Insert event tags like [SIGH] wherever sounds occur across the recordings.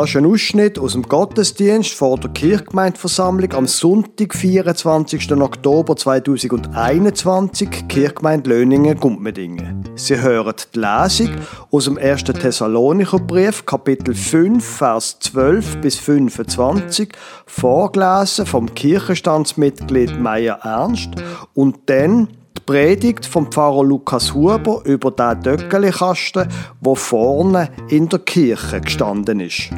Das ist ein Ausschnitt aus dem Gottesdienst vor der Kirchgemeindeversammlung am Sonntag, 24. Oktober 2021, Kirchgemeinde Löningen-Gumpmedingen. Sie hören die Lesung aus dem 1. Thessalonicher Brief, Kapitel 5, Vers 12 bis 25, vorgelesen vom Kirchenstandsmitglied Meier Ernst und dann die Predigt vom Pfarrer Lukas Huber über den Döckelikasten, wo vorne in der Kirche gestanden ist.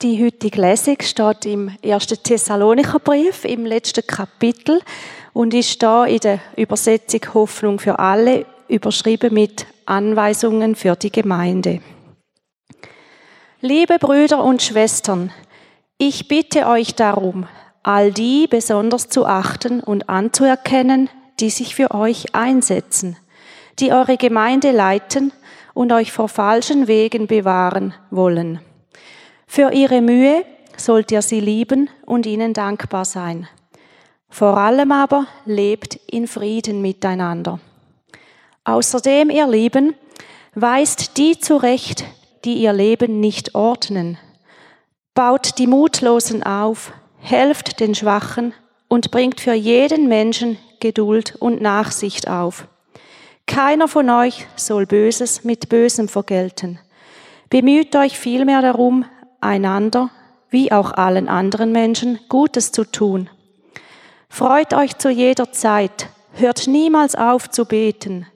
Die heutige Lesung steht im 1. Thessalonicher Brief im letzten Kapitel und ist da in der Übersetzung Hoffnung für alle überschrieben mit Anweisungen für die Gemeinde. Liebe Brüder und Schwestern, ich bitte euch darum, all die besonders zu achten und anzuerkennen, die sich für euch einsetzen, die eure Gemeinde leiten und euch vor falschen Wegen bewahren wollen. Für ihre Mühe sollt ihr sie lieben und ihnen dankbar sein. Vor allem aber lebt in Frieden miteinander. Außerdem, ihr Lieben, weist die zurecht, die ihr Leben nicht ordnen. Baut die Mutlosen auf, helft den Schwachen und bringt für jeden Menschen Geduld und Nachsicht auf. Keiner von euch soll Böses mit Bösem vergelten. Bemüht euch vielmehr darum, einander wie auch allen anderen Menschen Gutes zu tun. Freut euch zu jeder Zeit, hört niemals auf zu beten.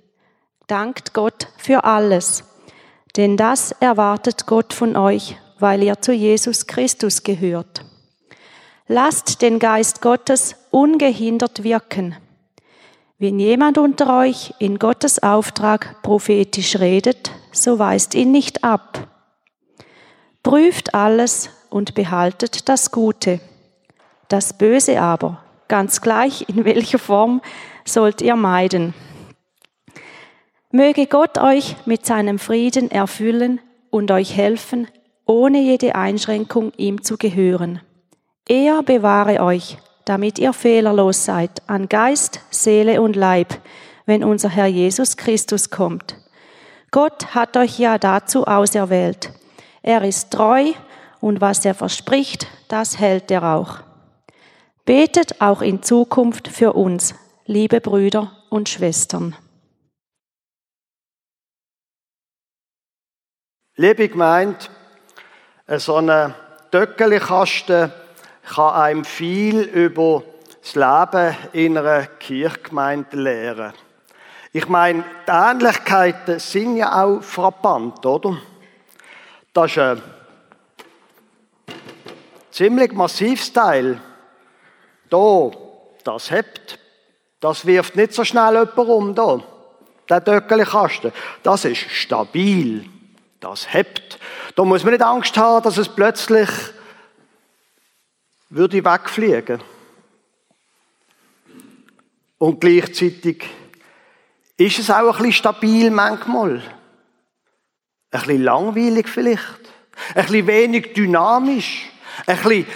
Dankt Gott für alles denn das erwartet Gott von euch, weil ihr zu Jesus Christus gehört. Lasst den Geist Gottes ungehindert wirken. Wenn jemand unter euch in Gottes Auftrag prophetisch redet, so weist ihn nicht ab. Prüft alles und behaltet das Gute. Das Böse aber, ganz gleich in welcher Form, sollt ihr meiden. Möge Gott euch mit seinem Frieden erfüllen und euch helfen, ohne jede Einschränkung ihm zu gehören. Er bewahre euch, damit ihr fehlerlos seid an Geist, Seele und Leib, wenn unser Herr Jesus Christus kommt. Gott hat euch ja dazu auserwählt. Er ist treu und was er verspricht, das hält er auch. Betet auch in Zukunft für uns, liebe Brüder und Schwestern. Liebe Gemeinde, so ein Töckelikasten kann einem viel über das Leben in einer Kirchgemeinde lehren. Ich meine, die Ähnlichkeiten sind ja auch frappant, oder? Das ist ein ziemlich massives Teil. Da, das hebt. Das wirft nicht so schnell jemand um, da. Der Töckelikasten. Das ist stabil das hebt. Da muss man nicht Angst haben, dass es plötzlich würde wegfliegen. Und gleichzeitig ist es auch ein bisschen stabil manchmal. Ein bisschen langweilig vielleicht. Ein bisschen wenig dynamisch. Ein bisschen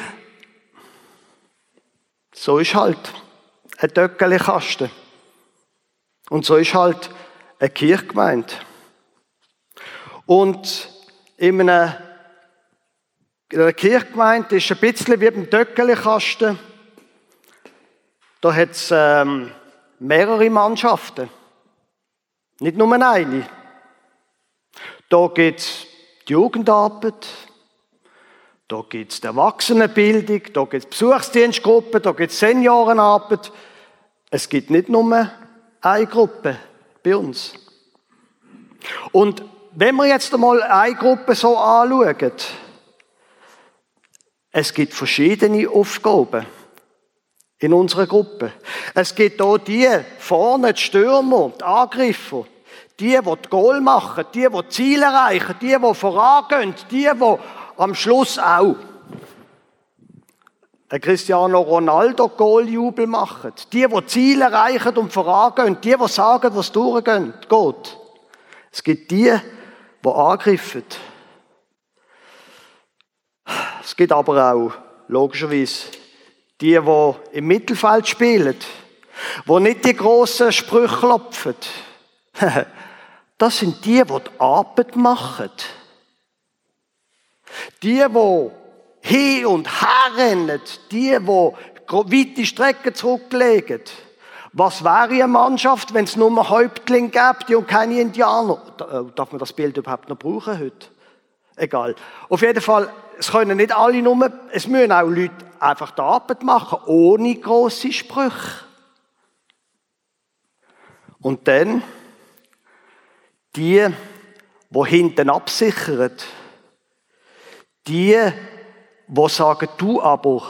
so ist halt ein Döckelkasten. Und so ist halt eine Kirchgemeinde. Und in einer, in einer Kirchgemeinde ist ein bisschen wie beim Döckelikasten. Da hat es ähm, mehrere Mannschaften. Nicht nur eine. Da gibt es die Jugendarbeit, da gibt es die Erwachsenenbildung, da gibt es Besuchsdienstgruppen, da gibt es Seniorenarbeit. Es gibt nicht nur eine Gruppe bei uns. Und wenn wir jetzt einmal eine Gruppe so anschauen, es gibt verschiedene Aufgaben in unserer Gruppe. Es gibt auch die vorne, die Stürmer, die Angriffer, die, die die Goal machen, die, die Ziele erreichen, die, die vorangehen, die, die am Schluss auch ein Cristiano Ronaldo Goaljubel machen, die, die Ziele erreichen und vorangehen, die, die sagen, was durchgeht. Es gibt die, die angreifen. Es gibt aber auch, logischerweise, die, die im Mittelfeld spielen. wo nicht die grossen Sprüche klopfen. [LAUGHS] Das sind die, die die Arbeit machen. Die, die hin und her rennen. Die, die weite Strecken zurücklegen. Was wäre eine Mannschaft, wenn es nur Häuptlinge gäbe und keine Indianer? Äh, darf man das Bild überhaupt noch brauchen heute? Egal. Auf jeden Fall, es können nicht alle nur, es müssen auch Leute einfach die Arbeit machen, ohne grosse Sprüche. Und dann, die, die hinten absichern, die, die sagen, du aber,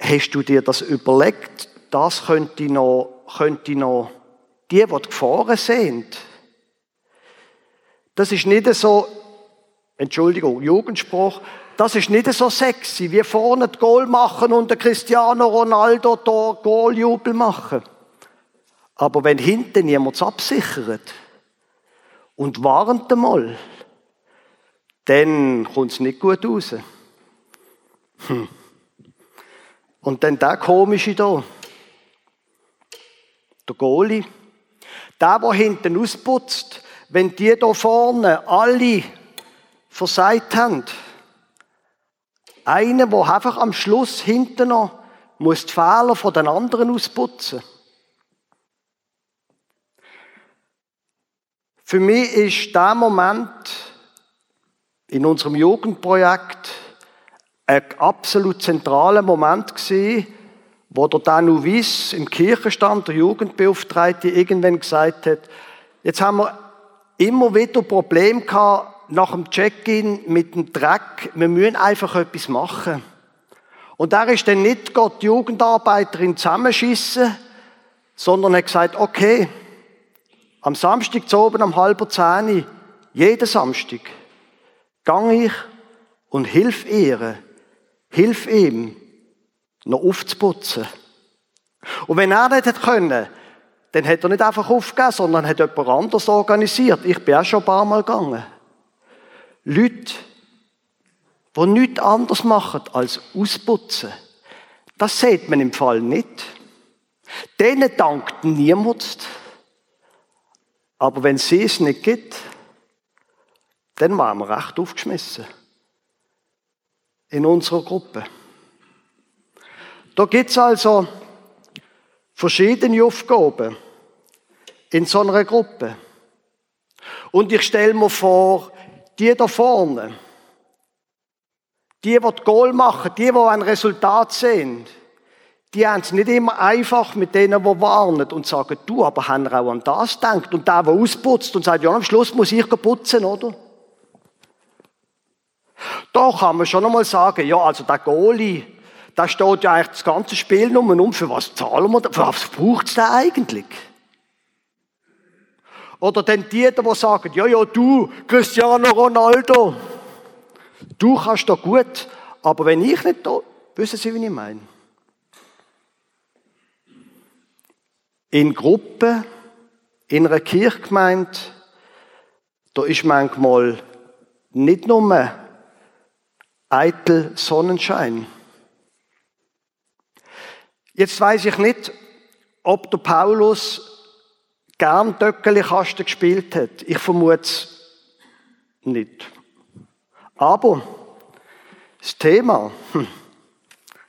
hast du dir das überlegt, das könnte noch, könnte noch, die, die die Gefahren sind, das ist nicht so, Entschuldigung, Jugendspruch, das ist nicht so sexy, wie vorne die Goal machen und der Cristiano Ronaldo da Goaljubel machen. Aber wenn hinten jemand absichert und warnt einmal, dann kommt es nicht gut raus. Hm. Und dann der komische da. Der Goalie. Der, der hinten ausputzt, wenn die da vorne alle versagt haben. Einer, der einfach am Schluss hinten noch muss die Fehler von den anderen ausputzen. Für mich ist der Moment in unserem Jugendprojekt ein absolut zentraler Moment gewesen, wo der Danu Wies im Kirchenstand, der Jugendbeauftragte, irgendwann gesagt hat, jetzt haben wir immer wieder Probleme gehabt nach dem Check-in mit dem Dreck. Wir müssen einfach etwas machen. Und er ist dann nicht Gott die Jugendarbeiterin zusammenschissen, sondern hat gesagt, okay, am Samstag zu oben um halber zehn, jeden Samstag, gang ich und hilf ihr, hilf ihm, noch aufzuputzen. Und wenn er nicht hätte können, dann hätte er nicht einfach aufgegeben, sondern hat jemand anders organisiert. Ich bin auch schon ein paar Mal gegangen. Leute, die nichts anderes machen als ausputzen. Das sieht man im Fall nicht. Denen dankt niemand. Aber wenn sie es nicht gibt, dann waren wir recht aufgeschmissen. In unserer Gruppe. Da gibt es also verschiedene Aufgaben in so einer Gruppe. Und ich stelle mir vor, die da vorne, die, die die Goal machen, die, die ein Resultat sehen, die haben es nicht immer einfach mit denen, die warnen und sagen, du, aber haben auch an das gedacht. Und der, der ausputzt und sagt, ja, am Schluss muss ich putzen, oder? Da kann man schon einmal sagen, ja, also der Goalie, da steht ja eigentlich das ganze Spiel nur um, für was zahlen wir für was braucht es da eigentlich? Oder dann die, die sagen, ja, ja, du, Cristiano Ronaldo, du kannst da gut, aber wenn ich nicht da, wissen Sie, wie ich meine? In Gruppen, in einer Kirchgemeinde, da ist manchmal nicht nur eitel Sonnenschein. Jetzt weiß ich nicht, ob der Paulus gern Döckeli-Kasten gespielt hat. Ich vermute es nicht. Aber das Thema hm,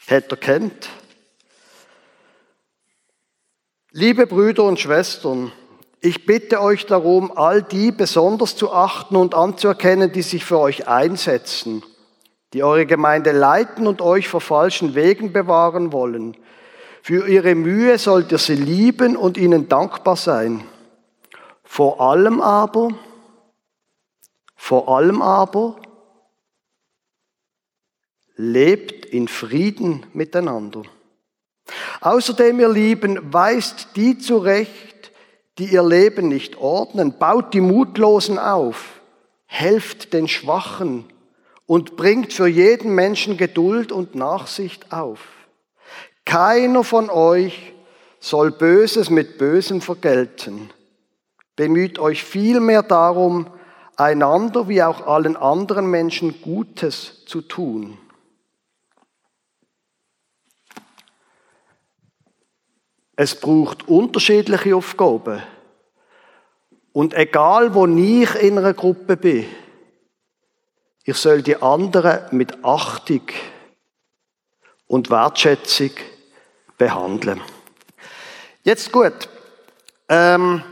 hat er kennt. Liebe Brüder und Schwestern, ich bitte euch darum, all die besonders zu achten und anzuerkennen, die sich für euch einsetzen, die eure Gemeinde leiten und euch vor falschen Wegen bewahren wollen. Für ihre Mühe sollt ihr sie lieben und ihnen dankbar sein. Vor allem aber, vor allem aber, lebt in Frieden miteinander. Außerdem, ihr Lieben, weist die zurecht, die ihr Leben nicht ordnen, baut die Mutlosen auf, helft den Schwachen und bringt für jeden Menschen Geduld und Nachsicht auf. Keiner von euch soll Böses mit Bösem vergelten. Bemüht euch vielmehr darum, einander wie auch allen anderen Menschen Gutes zu tun. Es braucht unterschiedliche Aufgaben. Und egal, wo ich in einer Gruppe bin, ich soll die anderen mit Achtung und Wertschätzung behandeln. Jetzt gut. Ähm,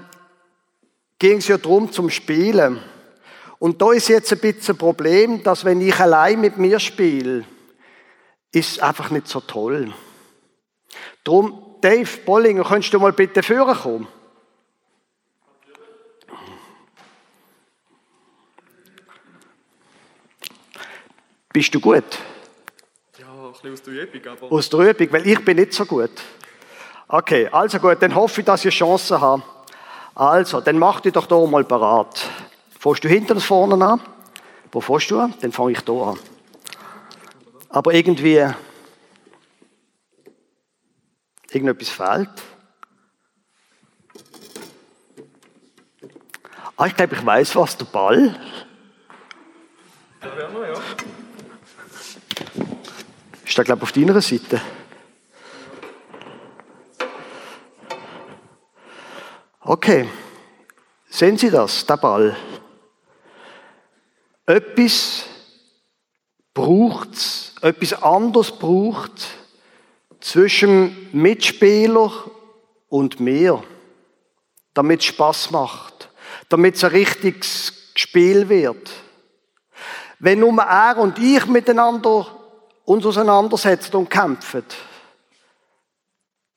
ging es ja darum zum Spielen. Und da ist jetzt ein bisschen ein Problem, dass wenn ich allein mit mir spiele, ist es einfach nicht so toll. Darum, Dave Bollinger, könntest du mal bitte führen kommen? Bist du gut? Bisschen aus der Übung, aber... Aus der Übung, weil ich bin nicht so gut. Okay, also gut, dann hoffe ich, dass ich Chancen habe. Also, dann mach dich doch da mal parat. Fährst du hinten und vorne an? Wo fährst du an? Dann fange ich hier an. Aber irgendwie, irgendetwas fehlt. Ah, ich glaube, ich weiß was, der Ball. Ja, ja. Ist der, glaube ich, auf deiner Seite? Okay. Sehen Sie das, der Ball? Etwas braucht's, etwas anderes braucht zwischen Mitspieler und mir, damit es Spaß macht, damit es ein richtiges Spiel wird. Wenn nur er und ich miteinander uns auseinandersetzen und kämpfen,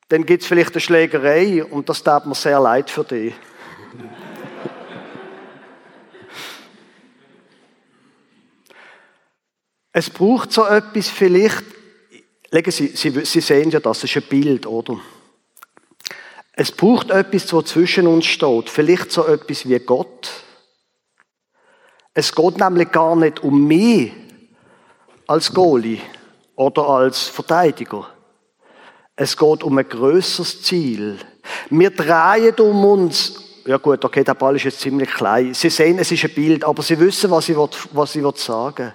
dann gibt es vielleicht eine Schlägerei und das tut mir sehr leid für dich. [LAUGHS] es braucht so etwas vielleicht, Sie, Sie, Sie sehen ja, das ist ein Bild, oder? Es braucht etwas, was zwischen uns steht, vielleicht so etwas wie Gott. Es geht nämlich gar nicht um mich als Goalie oder als Verteidiger. Es geht um ein größeres Ziel. Wir drehen um uns. Ja gut, okay, der Ball ist jetzt ziemlich klein. Sie sehen, es ist ein Bild, aber Sie wissen, was ich, was ich sagen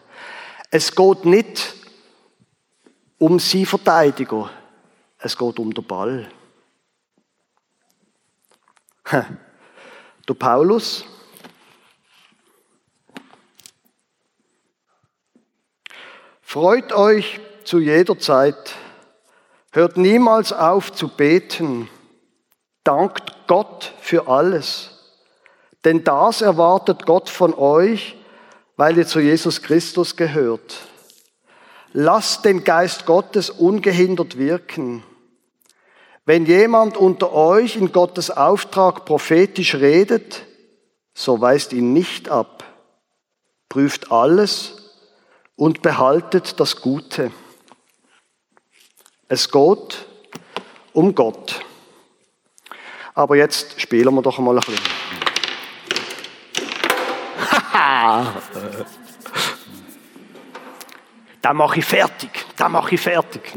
Es geht nicht um sie Verteidiger. Es geht um den Ball. Der Paulus Freut euch zu jeder Zeit, hört niemals auf zu beten, dankt Gott für alles, denn das erwartet Gott von euch, weil ihr zu Jesus Christus gehört. Lasst den Geist Gottes ungehindert wirken. Wenn jemand unter euch in Gottes Auftrag prophetisch redet, so weist ihn nicht ab. Prüft alles und behaltet das Gute. Es geht um Gott. Aber jetzt spielen wir doch mal ein bisschen. [LAUGHS] da mache ich fertig. Da mache ich fertig.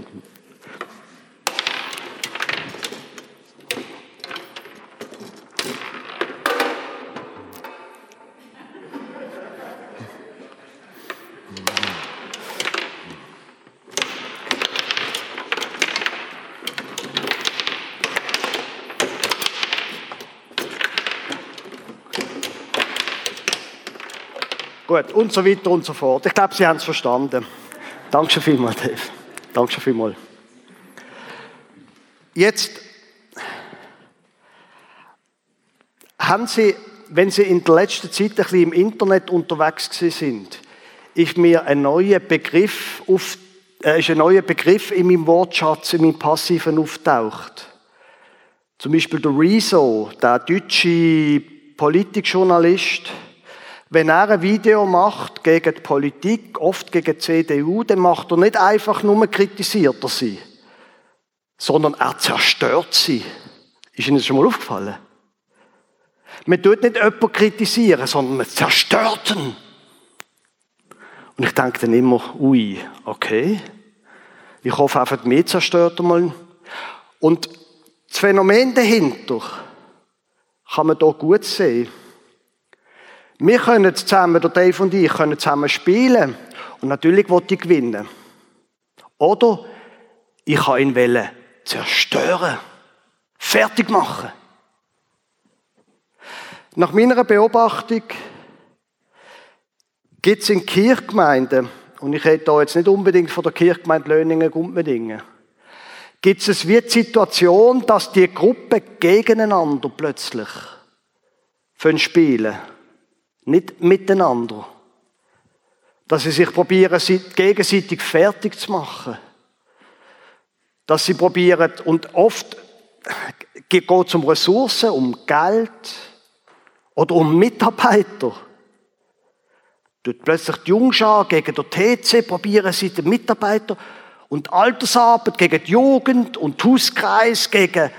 Gut, und so weiter und so fort. Ich glaube, Sie haben es verstanden. Danke vielmals, Dave. Danke vielmals. Jetzt haben Sie, wenn Sie in der letzten Zeit ein bisschen im Internet unterwegs sind, ist mir ein neuer Begriff auf, äh, ist ein neuer Begriff in meinem Wortschatz, in meinem Passiven auftaucht. Zum Beispiel der Rezo, der deutsche Politikjournalist, wenn er ein Video macht gegen die Politik, oft gegen die CDU, dann macht er nicht einfach nur kritisiert er sie, sondern er zerstört sie. Ist Ihnen das schon mal aufgefallen? Man tut nicht jemanden kritisieren, sondern man zerstört ihn. Und ich denke dann immer, ui, okay. Ich hoffe einfach, mir zerstört er mal. Und das Phänomen dahinter kann man hier gut sehen. Wir können zusammen, der Dave und ich, können zusammen spielen. Und natürlich wollte ich gewinnen. Oder ich kann ihn zerstören. fertig machen. Nach meiner Beobachtung gibt es in Kirchgemeinden, und ich rede da jetzt nicht unbedingt von der Kirchgemeinde Löningen-Gumpmedingen, gibt es wie die Situation, dass die Gruppen gegeneinander plötzlich spielen. Nicht miteinander. Dass sie sich probieren, gegenseitig fertig zu machen. Dass sie probieren, und oft geht es um Ressourcen, um Geld oder um Mitarbeiter. Tut plötzlich die Jungschar gegen den TC probieren sie den Mitarbeiter und Altersarbeit gegen die Jugend und Hauskreis gegen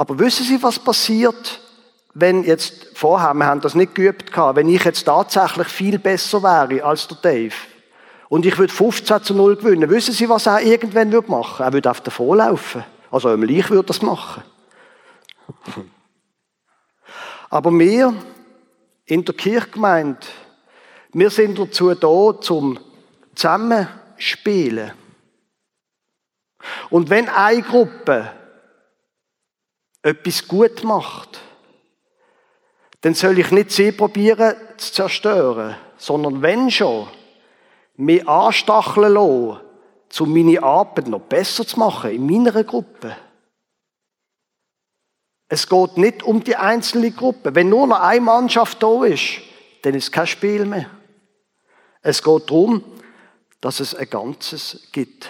Aber wissen Sie, was passiert, wenn jetzt, vorher, wir haben das nicht geübt wenn ich jetzt tatsächlich viel besser wäre als der Dave und ich würde 15 zu 0 gewinnen, wissen Sie, was er irgendwann würde machen? Er würde auf davon laufen. Also ich würde das machen. Aber wir in der Kirchgemeinde, wir sind dazu da, zum Zusammenspielen. Und wenn eine Gruppe etwas gut macht, dann soll ich nicht sie probieren zu zerstören, sondern wenn schon, mich anstacheln lassen, um meine Arbeit noch besser zu machen in meiner Gruppe. Es geht nicht um die einzelne Gruppe. Wenn nur noch eine Mannschaft da ist, dann ist kein Spiel mehr. Es geht darum, dass es ein Ganzes gibt.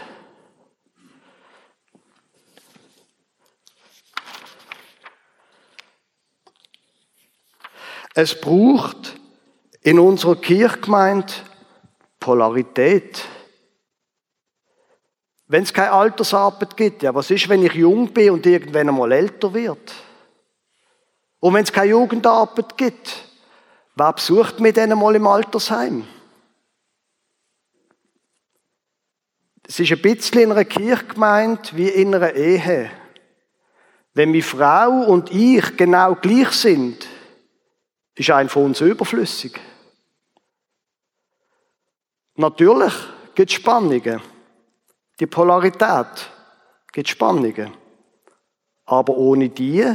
Es braucht in unserer Kirchgemeinde Polarität. Wenn es keine Altersarbeit gibt, ja, was ist, wenn ich jung bin und irgendwann einmal älter wird? Und wenn es keine Jugendarbeit gibt, wer besucht mich dann einmal im Altersheim? Es ist ein bisschen in einer Kirchgemeinde wie in einer Ehe. Wenn meine Frau und ich genau gleich sind, ist ein von uns überflüssig. Natürlich gibt es Spannungen. Die Polarität gibt Spannungen. Aber ohne die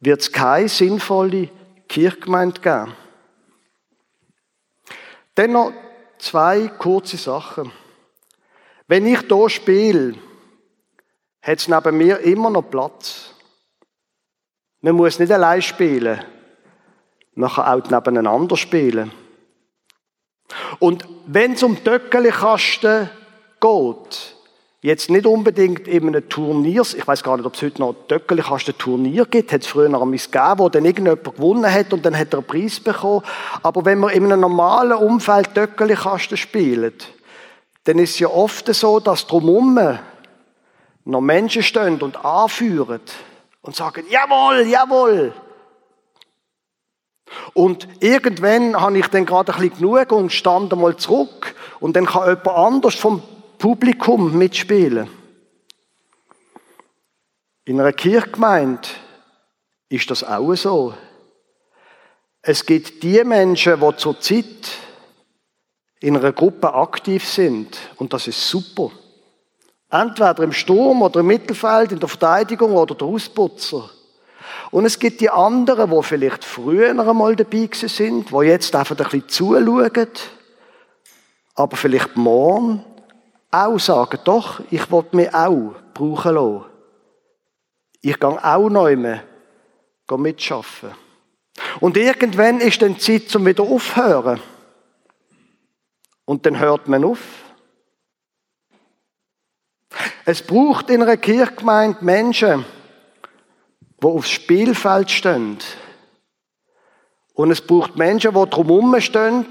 wird es keine sinnvolle Kirchgemeinde geben. Dennoch zwei kurze Sachen. Wenn ich hier spiele, hat es neben mir immer noch Platz. Man muss nicht allein spielen. Kann auch nebeneinander spielen. Und wenn es um Töckeli-Kasten geht, jetzt nicht unbedingt in einem Turnier, ich weiß gar nicht, ob es heute noch Töckeli-Kasten-Turnier gibt, hat es früher noch eins gegeben, wo dann irgendjemand gewonnen hat und dann hat er einen Preis bekommen. Aber wenn man in einem normalen Umfeld Töckeli-Kasten spielt, dann ist es ja oft so, dass drumherum noch Menschen stehen und anführen und sagen, jawohl, jawohl. Und irgendwann habe ich dann gerade ein bisschen genug und stand einmal zurück und dann kann jemand anders vom Publikum mitspielen. In einer Kirchgemeinde ist das auch so. Es gibt die Menschen, die zur Zeit in einer Gruppe aktiv sind und das ist super. Entweder im Sturm oder im Mittelfeld, in der Verteidigung oder der Ausputzer. Und es gibt die anderen, die vielleicht früher einmal dabei sind, die jetzt einfach ein bisschen zuschauen, aber vielleicht morgen auch sagen, doch, ich will mich auch brauchen lassen. Ich gehe auch neu mitschaffen. Und irgendwann ist dann Zeit zum wieder aufhören. Und dann hört man auf. Es braucht in einer Kirchgemeinde Menschen, die aufs Spielfeld stehen. Und es braucht Menschen, die drumherum stehen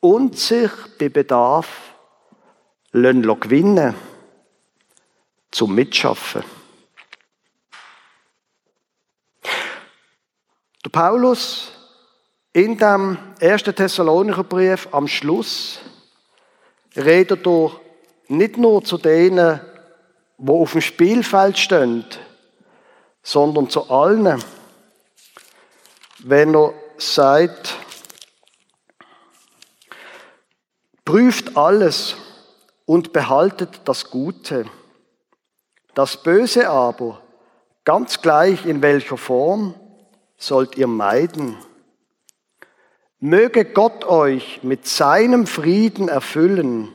und sich bei Bedarf gewinnen zum Mitschaffen. Der Paulus in dem ersten Thessalonicher Brief am Schluss redet er nicht nur zu denen, die auf dem Spielfeld stehen, sondern zu allen, wenn er sagt, prüft alles und behaltet das Gute. Das Böse aber, ganz gleich in welcher Form, sollt ihr meiden. Möge Gott euch mit seinem Frieden erfüllen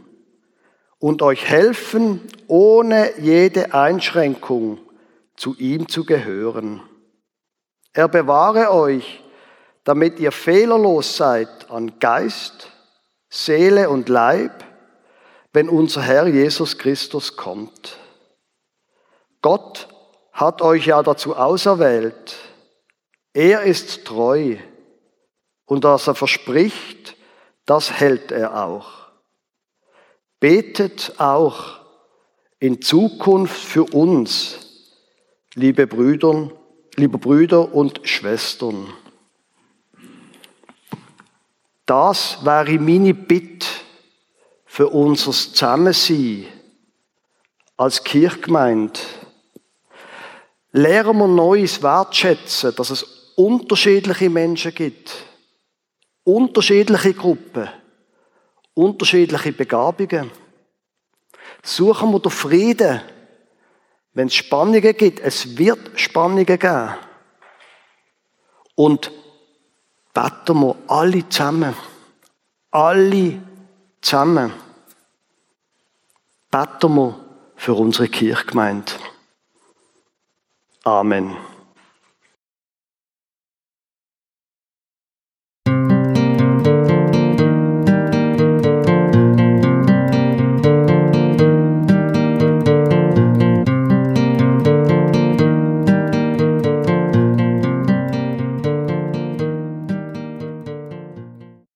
und euch helfen, ohne jede Einschränkung zu ihm zu gehören. Er bewahre euch, damit ihr fehlerlos seid an Geist, Seele und Leib, wenn unser Herr Jesus Christus kommt. Gott hat euch ja dazu auserwählt. Er ist treu und was er verspricht, das hält er auch. Betet auch in Zukunft für uns, liebe Brüder, liebe Brüder und Schwestern. Das wäre meine Bitte für unser Zusammensein als Kirchgemeinde. Lernen wir Neues wertschätzen, dass es unterschiedliche Menschen gibt unterschiedliche Gruppen, unterschiedliche Begabungen. Suchen wir den Frieden. Wenn es Spannungen gibt, es wird Spannungen geben. Und beten wir alle zusammen. Alle zusammen. Beten wir für unsere Kirchgemeinde. Amen.